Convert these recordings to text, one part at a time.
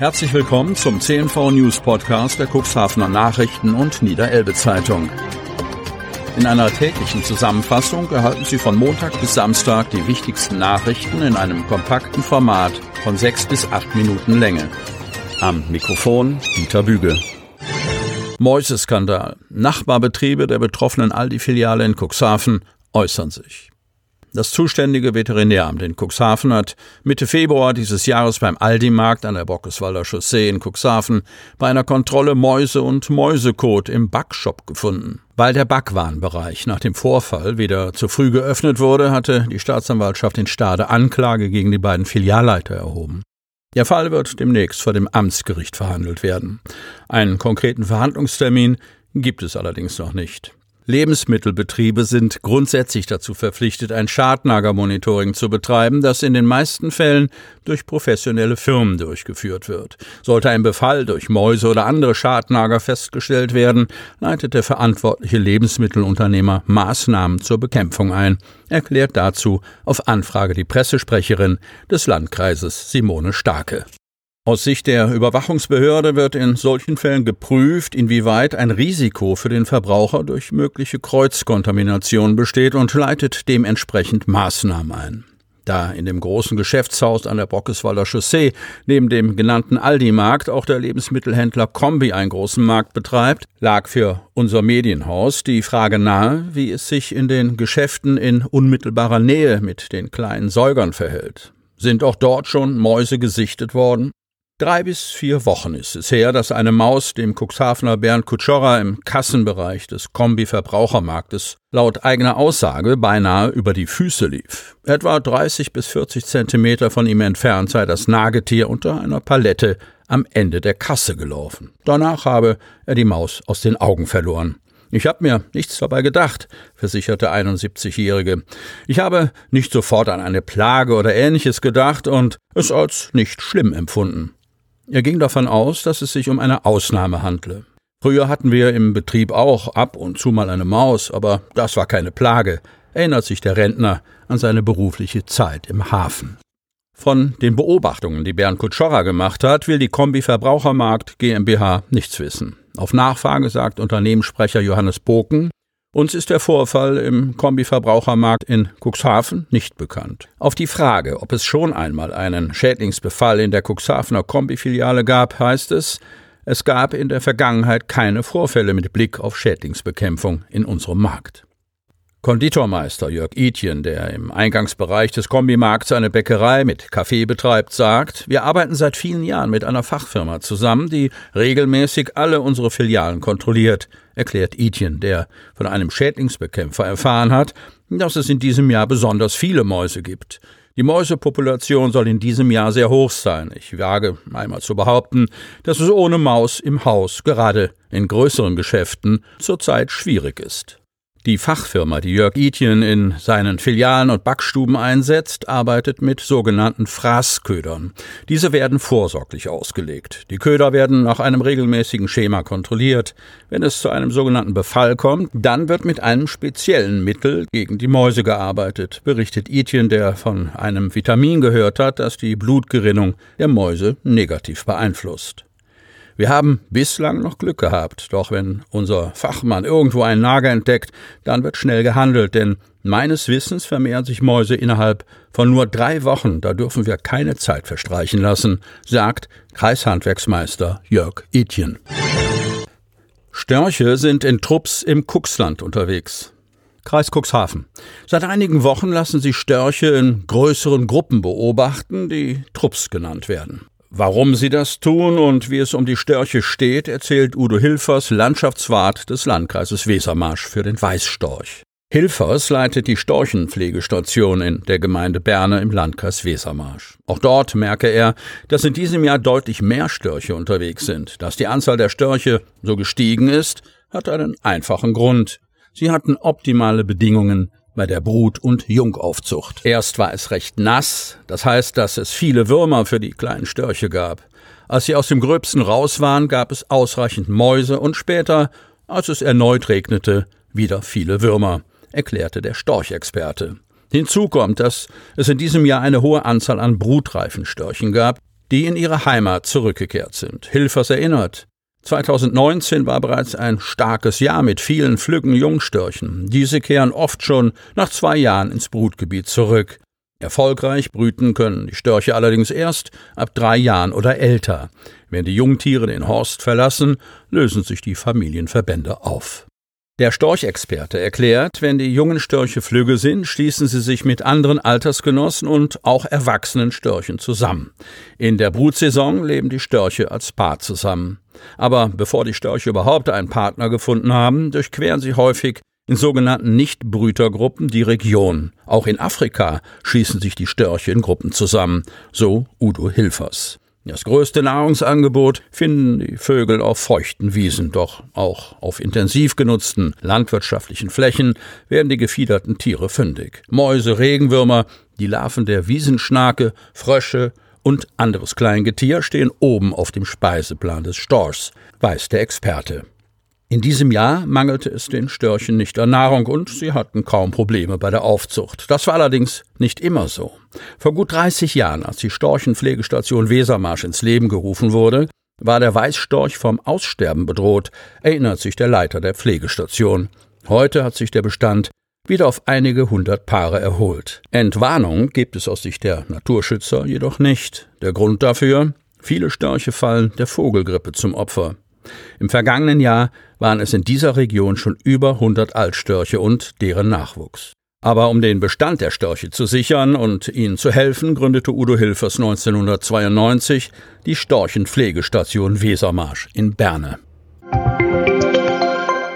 Herzlich willkommen zum CNV News Podcast der Cuxhavener Nachrichten und Niederelbe Zeitung. In einer täglichen Zusammenfassung erhalten Sie von Montag bis Samstag die wichtigsten Nachrichten in einem kompakten Format von sechs bis acht Minuten Länge. Am Mikrofon Dieter Büge. Mäuseskandal. Nachbarbetriebe der betroffenen Aldi-Filiale in Cuxhaven äußern sich. Das zuständige Veterinäramt in Cuxhaven hat Mitte Februar dieses Jahres beim Aldi-Markt an der Bockeswalder Chaussee in Cuxhaven bei einer Kontrolle Mäuse und Mäusekot im Backshop gefunden. Weil der Backwarenbereich nach dem Vorfall wieder zu früh geöffnet wurde, hatte die Staatsanwaltschaft in Stade Anklage gegen die beiden Filialleiter erhoben. Der Fall wird demnächst vor dem Amtsgericht verhandelt werden. Einen konkreten Verhandlungstermin gibt es allerdings noch nicht. Lebensmittelbetriebe sind grundsätzlich dazu verpflichtet, ein Schadnagermonitoring zu betreiben, das in den meisten Fällen durch professionelle Firmen durchgeführt wird. Sollte ein Befall durch Mäuse oder andere Schadnager festgestellt werden, leitet der verantwortliche Lebensmittelunternehmer Maßnahmen zur Bekämpfung ein, erklärt dazu auf Anfrage die Pressesprecherin des Landkreises Simone Starke. Aus Sicht der Überwachungsbehörde wird in solchen Fällen geprüft, inwieweit ein Risiko für den Verbraucher durch mögliche Kreuzkontamination besteht und leitet dementsprechend Maßnahmen ein. Da in dem großen Geschäftshaus an der Bockeswalder Chaussee neben dem genannten Aldi-Markt auch der Lebensmittelhändler Kombi einen großen Markt betreibt, lag für unser Medienhaus die Frage nahe, wie es sich in den Geschäften in unmittelbarer Nähe mit den kleinen Säugern verhält. Sind auch dort schon Mäuse gesichtet worden? Drei bis vier Wochen ist es her, dass eine Maus dem Cuxhavener Bernd Kutschora im Kassenbereich des Kombi-Verbrauchermarktes laut eigener Aussage beinahe über die Füße lief. Etwa 30 bis 40 Zentimeter von ihm entfernt sei das Nagetier unter einer Palette am Ende der Kasse gelaufen. Danach habe er die Maus aus den Augen verloren. Ich habe mir nichts dabei gedacht, versicherte 71-Jährige. Ich habe nicht sofort an eine Plage oder ähnliches gedacht und es als nicht schlimm empfunden. Er ging davon aus, dass es sich um eine Ausnahme handle. Früher hatten wir im Betrieb auch ab und zu mal eine Maus, aber das war keine Plage, erinnert sich der Rentner an seine berufliche Zeit im Hafen. Von den Beobachtungen, die Bernd Kutschorra gemacht hat, will die Kombi Verbrauchermarkt GmbH nichts wissen. Auf Nachfrage sagt Unternehmenssprecher Johannes Boken, uns ist der Vorfall im Kombi-Verbrauchermarkt in Cuxhaven nicht bekannt. Auf die Frage, ob es schon einmal einen Schädlingsbefall in der Cuxhavener Kombi-Filiale gab, heißt es, es gab in der Vergangenheit keine Vorfälle mit Blick auf Schädlingsbekämpfung in unserem Markt. Konditormeister Jörg Itjen, der im Eingangsbereich des Kombimarkts eine Bäckerei mit Kaffee betreibt, sagt, wir arbeiten seit vielen Jahren mit einer Fachfirma zusammen, die regelmäßig alle unsere Filialen kontrolliert, erklärt Itjen, der von einem Schädlingsbekämpfer erfahren hat, dass es in diesem Jahr besonders viele Mäuse gibt. Die Mäusepopulation soll in diesem Jahr sehr hoch sein. Ich wage einmal zu behaupten, dass es ohne Maus im Haus, gerade in größeren Geschäften, zurzeit schwierig ist. Die Fachfirma, die Jörg Itjen in seinen Filialen und Backstuben einsetzt, arbeitet mit sogenannten Fraßködern. Diese werden vorsorglich ausgelegt. Die Köder werden nach einem regelmäßigen Schema kontrolliert. Wenn es zu einem sogenannten Befall kommt, dann wird mit einem speziellen Mittel gegen die Mäuse gearbeitet, berichtet Itjen, der von einem Vitamin gehört hat, das die Blutgerinnung der Mäuse negativ beeinflusst. Wir haben bislang noch Glück gehabt, doch wenn unser Fachmann irgendwo einen Nager entdeckt, dann wird schnell gehandelt, denn meines Wissens vermehren sich Mäuse innerhalb von nur drei Wochen, da dürfen wir keine Zeit verstreichen lassen, sagt Kreishandwerksmeister Jörg Etjen. Störche sind in Trupps im Kuxland unterwegs. Kreis Cuxhaven. Seit einigen Wochen lassen sich Störche in größeren Gruppen beobachten, die Trupps genannt werden. Warum sie das tun und wie es um die Störche steht, erzählt Udo Hilfers, Landschaftswart des Landkreises Wesermarsch für den Weißstorch. Hilfers leitet die Storchenpflegestation in der Gemeinde Berne im Landkreis Wesermarsch. Auch dort merke er, dass in diesem Jahr deutlich mehr Störche unterwegs sind. Dass die Anzahl der Störche so gestiegen ist, hat einen einfachen Grund. Sie hatten optimale Bedingungen bei der Brut- und Jungaufzucht. Erst war es recht nass, das heißt, dass es viele Würmer für die kleinen Störche gab. Als sie aus dem Gröbsten raus waren, gab es ausreichend Mäuse und später, als es erneut regnete, wieder viele Würmer, erklärte der Storchexperte. Hinzu kommt, dass es in diesem Jahr eine hohe Anzahl an brutreifen Störchen gab, die in ihre Heimat zurückgekehrt sind. Hilfers erinnert, 2019 war bereits ein starkes Jahr mit vielen flüggen Jungstörchen. Diese kehren oft schon nach zwei Jahren ins Brutgebiet zurück. Erfolgreich brüten können die Störche allerdings erst ab drei Jahren oder älter. Wenn die Jungtiere den Horst verlassen, lösen sich die Familienverbände auf. Der Storchexperte erklärt, wenn die jungen Störche flügge sind, schließen sie sich mit anderen Altersgenossen und auch erwachsenen Störchen zusammen. In der Brutsaison leben die Störche als Paar zusammen. Aber bevor die Störche überhaupt einen Partner gefunden haben, durchqueren sie häufig in sogenannten Nichtbrütergruppen die Region. Auch in Afrika schießen sich die Störche in Gruppen zusammen, so Udo Hilfers. Das größte Nahrungsangebot finden die Vögel auf feuchten Wiesen, doch auch auf intensiv genutzten landwirtschaftlichen Flächen werden die gefiederten Tiere fündig. Mäuse, Regenwürmer, die Larven der Wiesenschnake, Frösche und anderes Kleingetier stehen oben auf dem Speiseplan des Storchs, weiß der Experte. In diesem Jahr mangelte es den Störchen nicht an Nahrung und sie hatten kaum Probleme bei der Aufzucht. Das war allerdings nicht immer so. Vor gut 30 Jahren, als die Storchenpflegestation Wesermarsch ins Leben gerufen wurde, war der Weißstorch vom Aussterben bedroht, erinnert sich der Leiter der Pflegestation. Heute hat sich der Bestand wieder auf einige hundert Paare erholt. Entwarnung gibt es aus Sicht der Naturschützer jedoch nicht. Der Grund dafür? Viele Störche fallen der Vogelgrippe zum Opfer. Im vergangenen Jahr waren es in dieser Region schon über 100 Altstörche und deren Nachwuchs. Aber um den Bestand der Störche zu sichern und ihnen zu helfen, gründete Udo Hilfers 1992 die Storchenpflegestation Wesermarsch in Berne.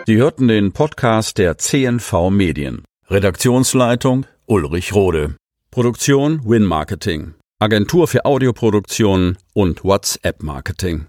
Sie hörten den Podcast der CNV Medien. Redaktionsleitung Ulrich Rode. Produktion Win Marketing. Agentur für Audioproduktion und WhatsApp Marketing.